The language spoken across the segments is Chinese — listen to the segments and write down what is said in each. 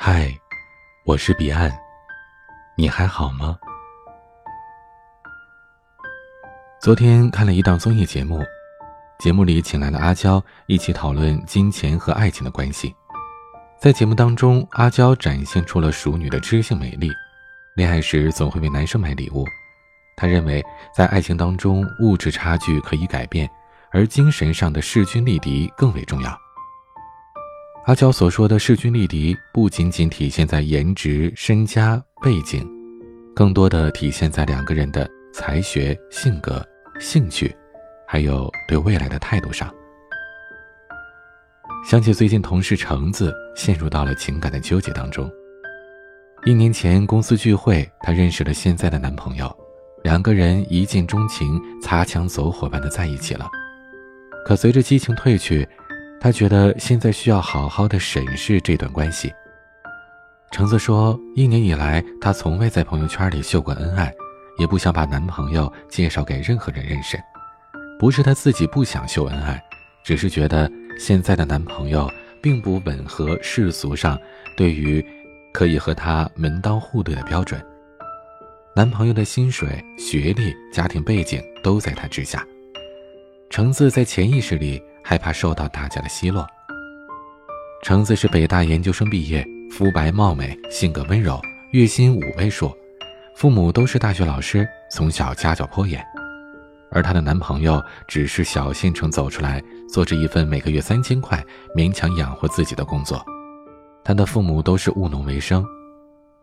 嗨，我是彼岸，你还好吗？昨天看了一档综艺节目，节目里请来了阿娇一起讨论金钱和爱情的关系。在节目当中，阿娇展现出了熟女的知性美丽，恋爱时总会为男生买礼物。她认为，在爱情当中，物质差距可以改变，而精神上的势均力敌更为重要。阿娇所说的势均力敌，不仅仅体现在颜值、身家、背景，更多的体现在两个人的才学、性格、兴趣，还有对未来的态度上。想起最近同事橙子陷入到了情感的纠结当中。一年前公司聚会，她认识了现在的男朋友，两个人一见钟情，擦枪走火般的在一起了。可随着激情褪去，她觉得现在需要好好的审视这段关系。橙子说，一年以来，她从未在朋友圈里秀过恩爱，也不想把男朋友介绍给任何人认识。不是她自己不想秀恩爱，只是觉得现在的男朋友并不吻合世俗上对于可以和她门当户对的标准。男朋友的薪水、学历、家庭背景都在她之下。橙子在潜意识里。害怕受到大家的奚落。橙子是北大研究生毕业，肤白貌美，性格温柔，月薪五位数，父母都是大学老师，从小家教颇严。而她的男朋友只是小县城走出来，做着一份每个月三千块，勉强养活自己的工作。她的父母都是务农为生，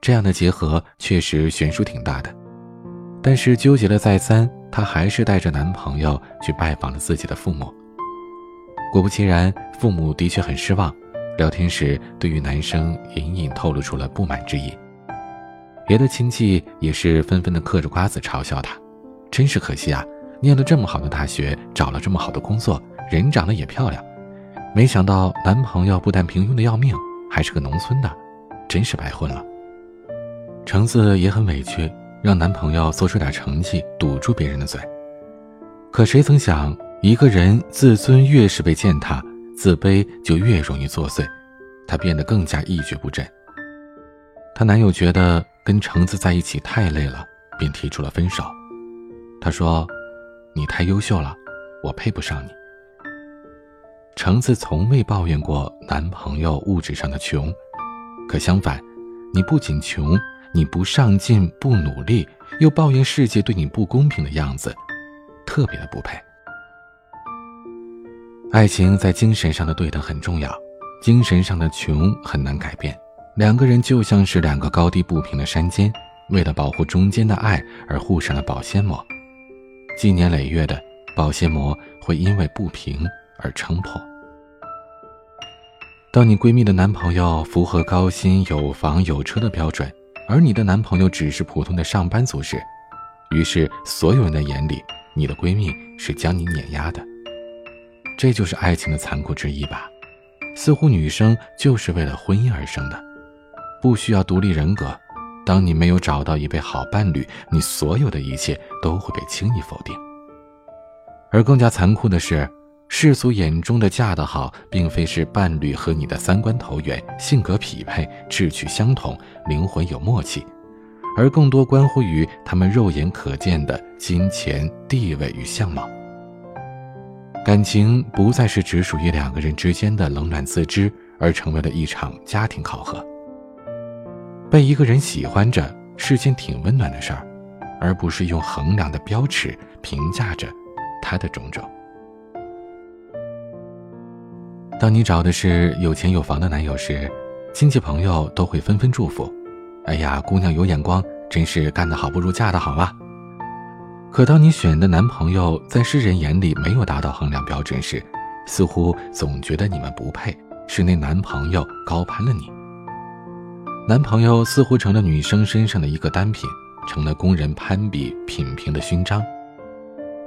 这样的结合确实悬殊挺大的。但是纠结了再三，她还是带着男朋友去拜访了自己的父母。果不其然，父母的确很失望。聊天时，对于男生隐隐透露出了不满之意。别的亲戚也是纷纷的嗑着瓜子嘲笑他：“真是可惜啊，念了这么好的大学，找了这么好的工作，人长得也漂亮，没想到男朋友不但平庸的要命，还是个农村的，真是白混了。”橙子也很委屈，让男朋友做出点成绩，堵住别人的嘴。可谁曾想？一个人自尊越是被践踏，自卑就越容易作祟，她变得更加一蹶不振。她男友觉得跟橙子在一起太累了，便提出了分手。他说：“你太优秀了，我配不上你。”橙子从未抱怨过男朋友物质上的穷，可相反，你不仅穷，你不上进、不努力，又抱怨世界对你不公平的样子，特别的不配。爱情在精神上的对等很重要，精神上的穷很难改变。两个人就像是两个高低不平的山尖，为了保护中间的爱而护上了保鲜膜，积年累月的保鲜膜会因为不平而撑破。当你闺蜜的男朋友符合高薪、有房有车的标准，而你的男朋友只是普通的上班族时，于是所有人的眼里，你的闺蜜是将你碾压的。这就是爱情的残酷之一吧，似乎女生就是为了婚姻而生的，不需要独立人格。当你没有找到一位好伴侣，你所有的一切都会被轻易否定。而更加残酷的是，世俗眼中的嫁得好，并非是伴侣和你的三观投缘、性格匹配、志趣相同、灵魂有默契，而更多关乎于他们肉眼可见的金钱、地位与相貌。感情不再是只属于两个人之间的冷暖自知，而成为了一场家庭考核。被一个人喜欢着是件挺温暖的事儿，而不是用衡量的标尺评价着他的种种。当你找的是有钱有房的男友时，亲戚朋友都会纷纷祝福：“哎呀，姑娘有眼光，真是干得好不如嫁得好啊！”可当你选的男朋友在世人眼里没有达到衡量标准时，似乎总觉得你们不配，是那男朋友高攀了你。男朋友似乎成了女生身上的一个单品，成了工人攀比品评的勋章。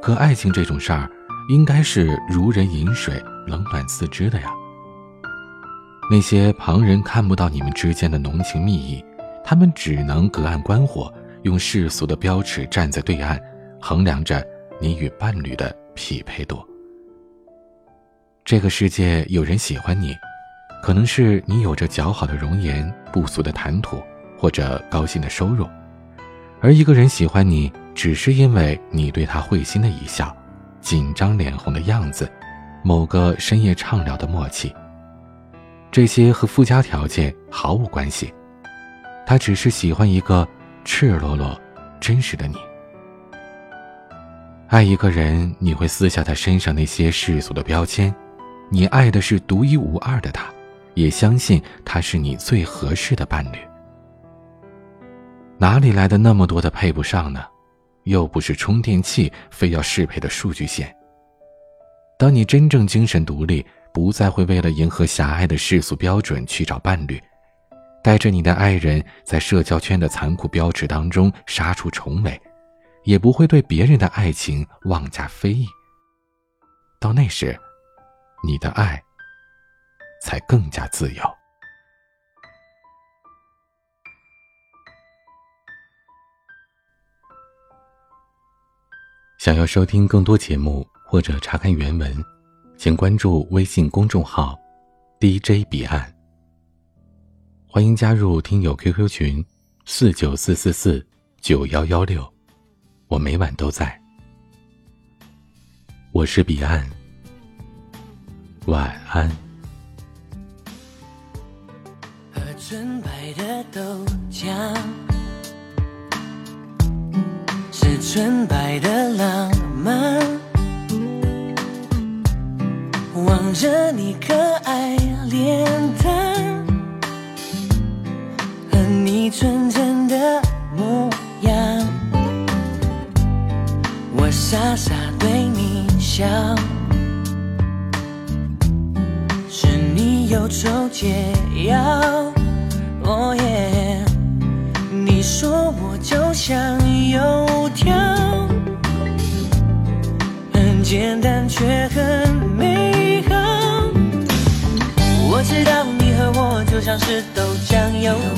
可爱情这种事儿，应该是如人饮水，冷暖自知的呀。那些旁人看不到你们之间的浓情蜜意，他们只能隔岸观火，用世俗的标尺站在对岸。衡量着你与伴侣的匹配度。这个世界有人喜欢你，可能是你有着姣好的容颜、不俗的谈吐，或者高薪的收入；而一个人喜欢你，只是因为你对他会心的一笑、紧张脸红的样子、某个深夜畅聊的默契。这些和附加条件毫无关系，他只是喜欢一个赤裸裸、真实的你。爱一个人，你会撕下他身上那些世俗的标签，你爱的是独一无二的他，也相信他是你最合适的伴侣。哪里来的那么多的配不上呢？又不是充电器，非要适配的数据线。当你真正精神独立，不再会为了迎合狭隘的世俗标准去找伴侣，带着你的爱人，在社交圈的残酷标尺当中杀出重围。也不会对别人的爱情妄加非议。到那时，你的爱才更加自由。想要收听更多节目或者查看原文，请关注微信公众号 “DJ 彼岸”。欢迎加入听友 QQ 群：四九四四四九幺幺六。我每晚都在。我是彼岸，晚安。喝纯白的豆浆，是纯白的浪漫。望着你可爱脸蛋，和你纯我傻傻对你笑，是你有抽解药，哦耶！你说我就像油条，很简单却很美好。我知道你和我就像是豆浆油条。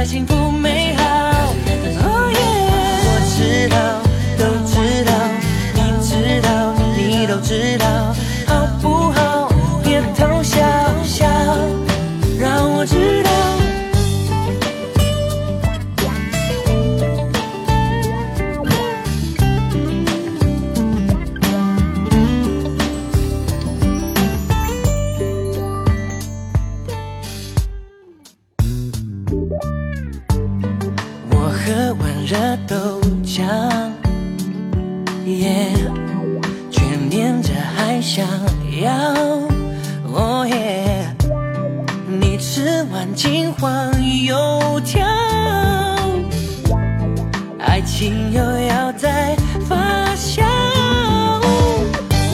样，它才幸福。想要，哦耶！你吃完金黄油条，爱情又要再发酵。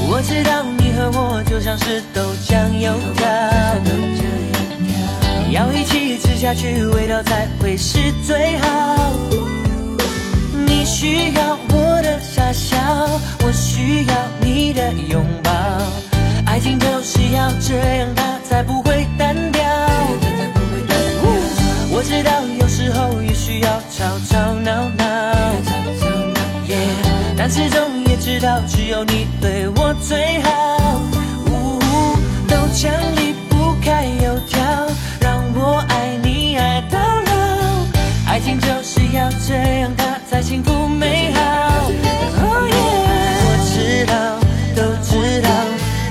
我知道你和我就像是豆浆油条，要一起吃下去，味道才会是最好。你需要我的傻笑，我需要你的拥抱。爱情就是要这样，它才不会单调。我知道有时候也需要吵吵闹闹，但始终也知道，只有你对我最好。都将离不开油条，让我爱你爱到老。爱情就是要这样，它。才幸福美都知道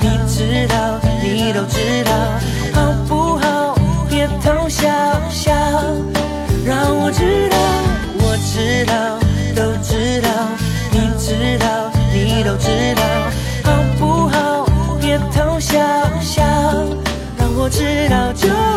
你知道你都知道好不好？别偷笑笑让我知道我知道都知道你知道你都知道好不好别偷笑笑让我知道就